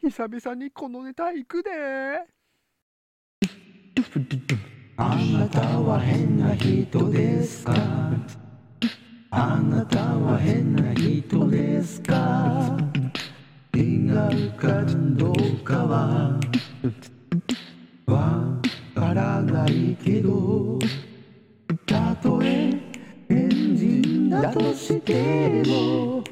久々にこのネタ行くで。あなたは変な人ですか？あなたは変な人ですか？違うかどうかは？わからないけどたとえ変人だとしても